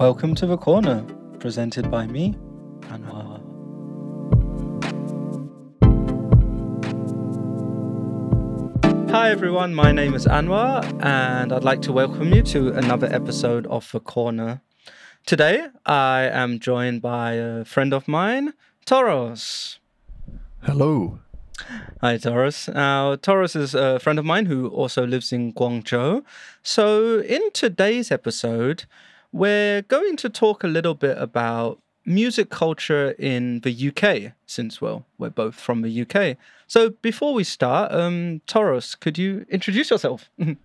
Welcome to the corner, presented by me, Anwar. Hi everyone, my name is Anwar, and I'd like to welcome you to another episode of The Corner. Today, I am joined by a friend of mine, Toros. Hello. Hi, Toros. Now, Toros is a friend of mine who also lives in Guangzhou. So, in today's episode, we're going to talk a little bit about music culture in the UK, since, well, we're both from the UK. So, before we start, um, Toros, could you introduce yourself?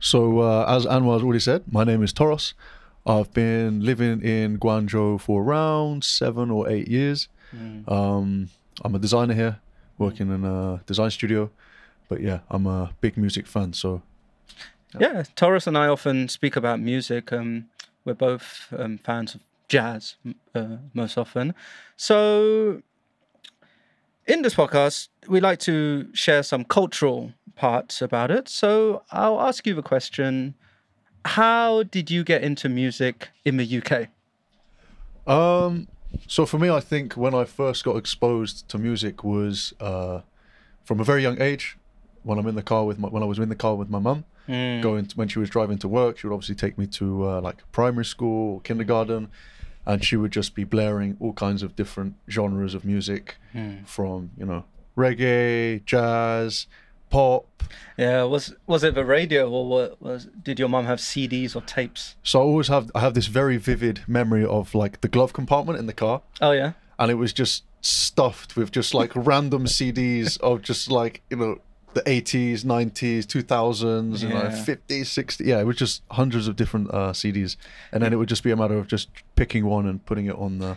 So, uh, as Anwar's already said, my name is Toros. I've been living in Guangzhou for around seven or eight years. Um, I'm a designer here, working in a design studio. But yeah, I'm a big music fan. So, Yeah, Toros and I often speak about music. Um, we're both um, fans of jazz uh, most often. So, in this podcast, we like to share some cultural parts about it. So, I'll ask you the question How did you get into music in the UK? um, so for me, I think when I first got exposed to music was uh, from a very young age. When I'm in the car with my, when I was in the car with my mum, going to, when she was driving to work, she would obviously take me to uh, like primary school, or kindergarten, and she would just be blaring all kinds of different genres of music, from you know reggae, jazz, pop. Yeah, was was it the radio or what was did your mum have CDs or tapes? So I always have I have this very vivid memory of like the glove compartment in the car, Oh yeah. and it was just stuffed with just like random CDs of just like you know the 80s 90s 2000s you know Yeah. 50s 60s yeah it was just hundreds of different uh, cds and then it would just be a matter of just picking one and putting it on the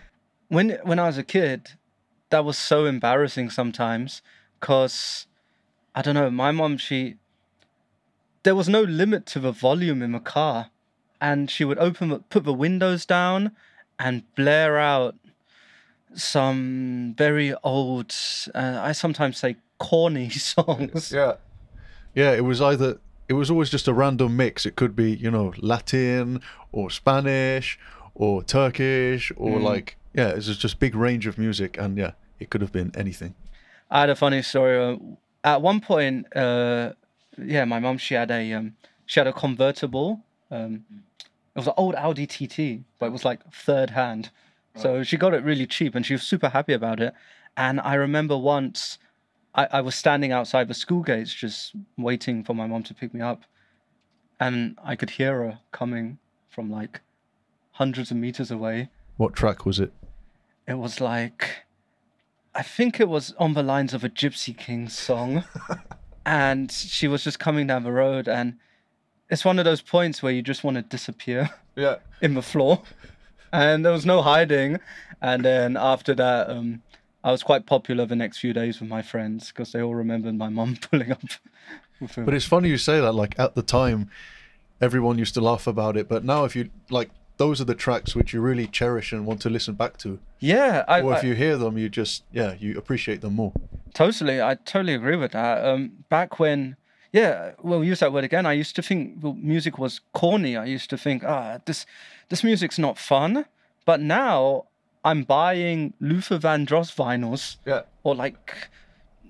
when when I was a kid, that was so embarrassing sometimes because I don't know. My mom, she there was no limit to the volume in the car, and she would open put the windows down and blare out some very old. Uh, I sometimes say corny songs. yeah yeah it was either it was always just a random mix it could be you know latin or spanish or turkish or like yeah it was just big range of music and yeah it could have been anything I had a funny story. Uh, At one point, uh, yeah, my mum she had a um, she had a convertible. Um, it was an old Audi TT, but it was like third hand. So she got it really cheap, and she was super happy about it. And I remember once, I, I was standing outside the school gates, just waiting for my mom to pick me up, and I could hear her coming from like hundreds of meters away what track was it it was like I think it was on the lines of a Gypsy King song. and she was just coming down the road and it's one of those points where you just want to disappear yeah in the floor. And there was no hiding. And then after that, um, I was quite popular the next few days with my friends because they all remembered my mum pulling up with him. But it's funny you say that. Like at the time, everyone used to laugh about it. But now, if you like, those are the tracks which you really cherish and want to listen back to. yeah, I, Or I- if you hear them, you just yeah, you appreciate them more. Totally, I totally agree with that. Um, back when, yeah, we'll use that word again. I used to think well, music was corny. I used to think, ah, this, this music's not fun. But now I'm buying Luther Vandross vinyls Yeah. or like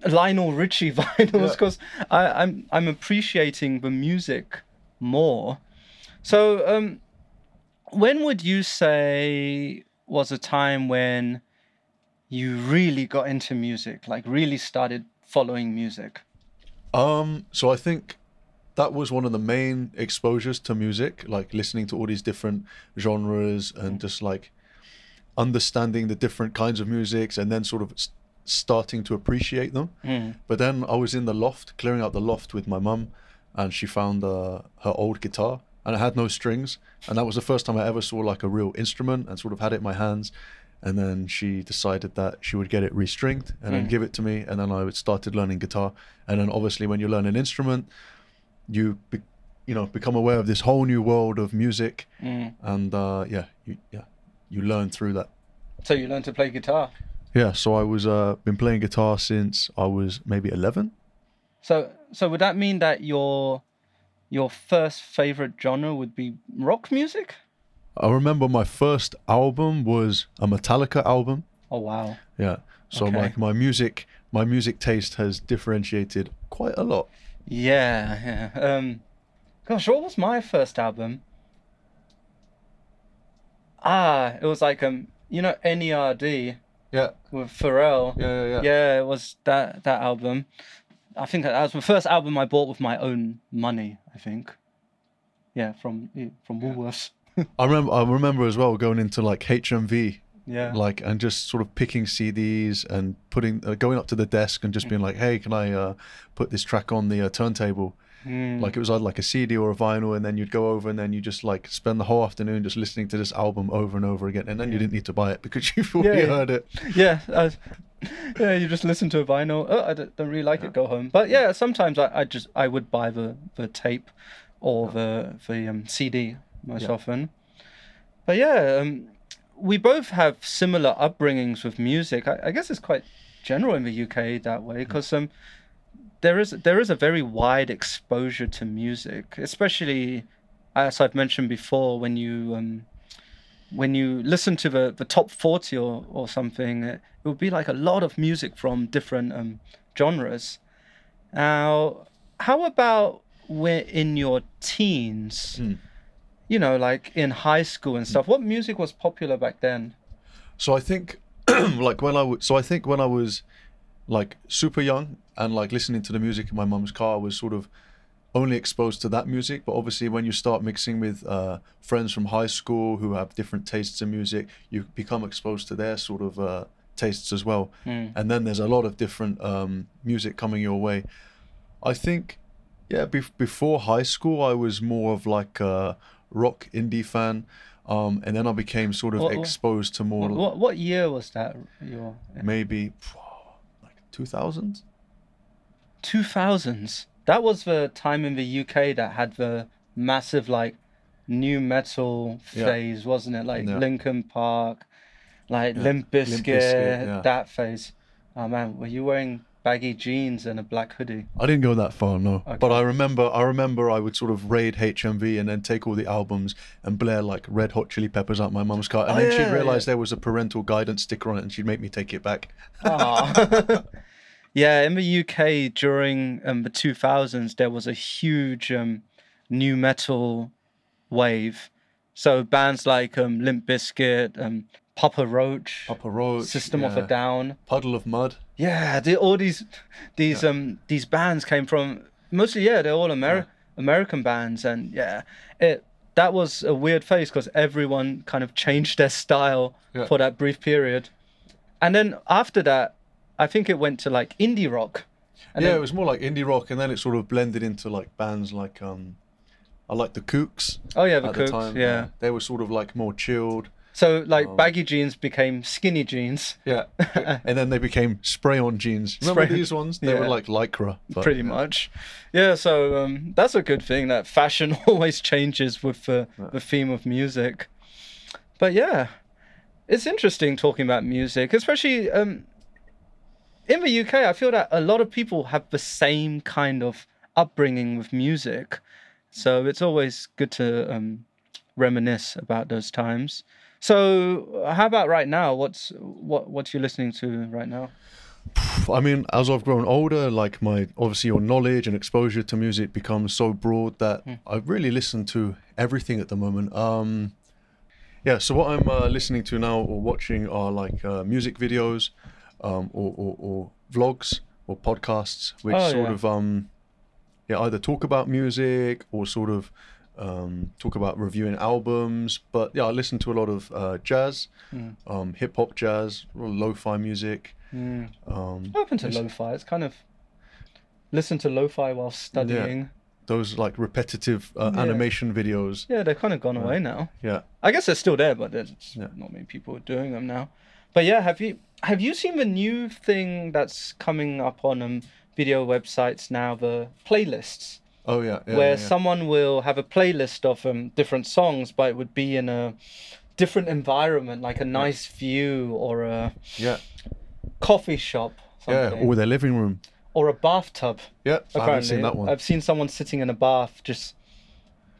Lionel Richie vinyls Yeah. because I'm I'm appreciating the music more. So, um, when would you say was a time when you really got into music, like really started following music? Um. So I think that was one of the main exposures to music, like listening to all these different genres and just like understanding the different kinds of musics and then sort of starting to appreciate them. Mm. But then I was in the loft, clearing out the loft with my mum, and she found uh, her old guitar, and it had no strings, and that was the first time I ever saw like a real instrument, and sort of had it in my hands. And then she decided that she would get it restringed and then Mm. give it to me, and then I would started learning guitar. And then obviously, when you learn an instrument, you be, you know become aware of this whole new world of music, Mm. and uh, yeah, you, yeah, you learn through that. So you learned to play guitar. Yeah, so I was uh, been playing guitar since I was maybe eleven. So so would that mean that your your first favorite genre would be rock music? I remember my first album was a Metallica album. Oh wow. Yeah. So Okay. like my music, my music taste has differentiated quite a lot. Yeah, yeah. Um, gosh, what was my first album? Ah, it was like um, you know, N.E.R.D Yeah. with Pharrell. Yeah. Yeah. Yeah, Yeah, it was that that album. I think that was the first album I bought with my own money. I think. Yeah, from from Woolworths. I remember. I remember as well going into like HMV, Yeah. like and just sort of picking CDs and putting, uh, going up to the desk and just being like, "Hey, can I uh, put this track on the uh, turntable?" Mm. Like it was either like a CD or a vinyl, and then you'd go over and then you just like spend the whole afternoon just listening to this album over and over again, and then you didn't need to buy it because you've already Yeah. heard it. yeah, I, yeah. You just listen to a vinyl. Oh, I don't, don't really like it. Go home. But yeah, sometimes I, I just I would buy the the tape or the the um, CD most Yeah. often. But yeah, um, we both have similar upbringings with music. I, I guess it's quite general in the UK that way because um, there is there is a very wide exposure to music, especially as I've mentioned before when you um, when you listen to the, the top 40 or, or something, it, it would be like a lot of music from different um, genres. Now, how about when in your teens? Hmm. You know, like in high school and stuff. What music was popular back then? So I think, like when I was, so I think when I was like super young and like listening to the music in my mum's car, was sort of only exposed to that music. But obviously, when you start mixing with uh, friends from high school who have different tastes in music, you become exposed to their sort of uh, tastes as well. Mm. And then there's a lot of different um, music coming your way. I think, yeah, bef- before high school, I was more of like a rock indie fan. Um, and then I became sort of What- exposed to more What, what, year was that? Your maybe like 2000 2000s. That was the time in the UK that had the massive like nu metal Yeah. phase, wasn't it? Like Yeah. Linkin Park, like Yeah. Limp Bizkit, yeah. that phase. Oh man, were you wearing baggy jeans and a black hoodie? i didn't go that far no but i remember i remember i would sort of raid hmv and then take all the albums and blare like red hot chili peppers out my mum's car and Oh, then she'd yeah, realize there was a parental guidance sticker on it and she'd make me take it back. yeah, in the UK during um, the 2000s, there was a huge um, nu metal wave. So bands like um, Limp Bizkit, um, Papa Roach, Papa Roach, System of a. Down. Puddle of Mudd Yeah, the, all these these um these bands came from mostly yeah they're all Ameri- American bands and yeah it that was a weird phase because everyone kind of changed their style Yeah. for that brief period, and then after that, I think it went to like indie rock. And yeah then- it was more like indie rock and then it sort of blended into like bands like um i like the kooks oh yeah, the at Kooks, the time yeah. they were sort of like more chilled So like Um, baggy jeans became skinny jeans, yeah and then they became spray-on jeans remember Spray- these ones they were like lycra but, pretty yeah. much. Yeah, so um, that's a good thing that fashion always changes with the, the theme of music. But yeah, it's interesting talking about music, especially um, in the UK. I feel that a lot of people have the same kind of upbringing with music, so it's always good to um, reminisce about those times. So, how about right now? What's what what you're listening to right now? I mean, as I've grown older, like my obviously your knowledge and exposure to music becomes so broad that I really listen to everything at the moment. Um, yeah, so what I'm uh, listening to now or watching are like uh, music videos, um, or, or, or vlogs or podcasts, which Oh, sort yeah. of um, yeah either talk about music or sort of um, talk about reviewing albums. But yeah, I listen to a lot of uh, jazz, Mm. um, hip hop jazz, lo-fi music. Mm. Um, open to lo-fi. It's kind of listen to lo-fi while studying. those like repetitive uh, Yeah. animation videos. Yeah, they're kind of gone away now. Yeah. I guess they're still there, but there's Yeah. not many people doing them now. But yeah, have you have you seen the new thing that's coming up on um, video websites now? The playlists, Oh yeah. yeah where yeah, yeah. someone will have a playlist of um, different songs, but it would be in a different environment, like a nice view or a yeah coffee shop, yeah or their living room. or a bathtub. Yeah. I haven't seen that one. I've seen someone sitting in a bath, just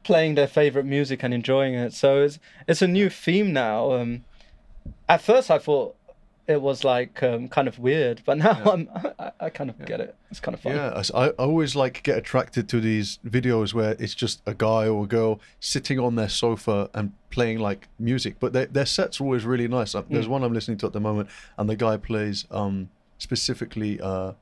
playing their favorite music and enjoying it. So it's it's a new theme now. Um, at first, I thought it was like um, kind of weird, but now I'm I, I kind of get it. It's kind of fun. Yeah, I I, always like get attracted to these videos where it's just a guy or a girl sitting on their sofa and playing like music, but their their sets are always really nice. Uh, Mm. There's one I'm listening to at the moment, and the guy plays um specifically uh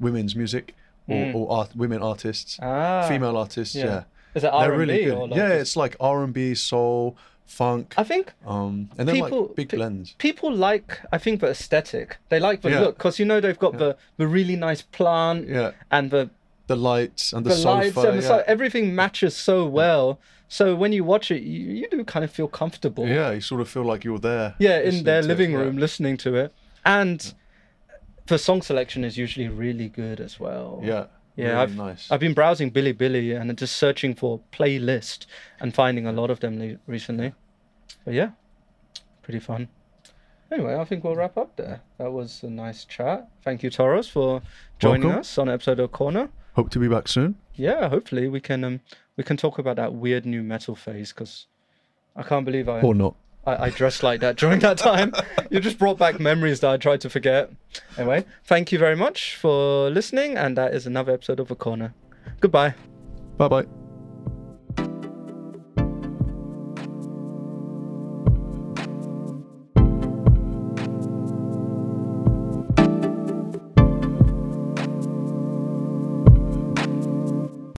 women's music or, or art, women artists, Mm. Ah, female artists. yeah. Yeah, Is it R&B really good. or like yeah, it's like R and B, soul, funk, I think um, and then people- like big pe- blends. people like I think the aesthetic. They like the Yeah. look because you know they've got the the really nice plant Yeah, and the the lights and the, the sofa. lights and the yeah. so everything matches so well. So when you watch it, you, you do kind of feel comfortable. yeah, you sort of feel like you're there. Yeah, in their it, living yeah. room listening to it, and the song selection is usually really good as well. Yeah, Yeah, really I've nice. I've been browsing Bilibili and just searching for playlist and finding a lot of them le- recently. But yeah, pretty fun. Anyway, I think we'll wrap up there. That was a nice chat. Thank you, Toros, for joining Welcome. us on episode of Corner. Hope to be back soon. Yeah, hopefully we can um we can talk about that weird nu metal phase because I can't believe I, Or not. I I dressed like that during that time. you just brought back memories that I tried to forget. Anyway, thank you very much for listening, and that is another episode of a corner. Goodbye. Bye bye.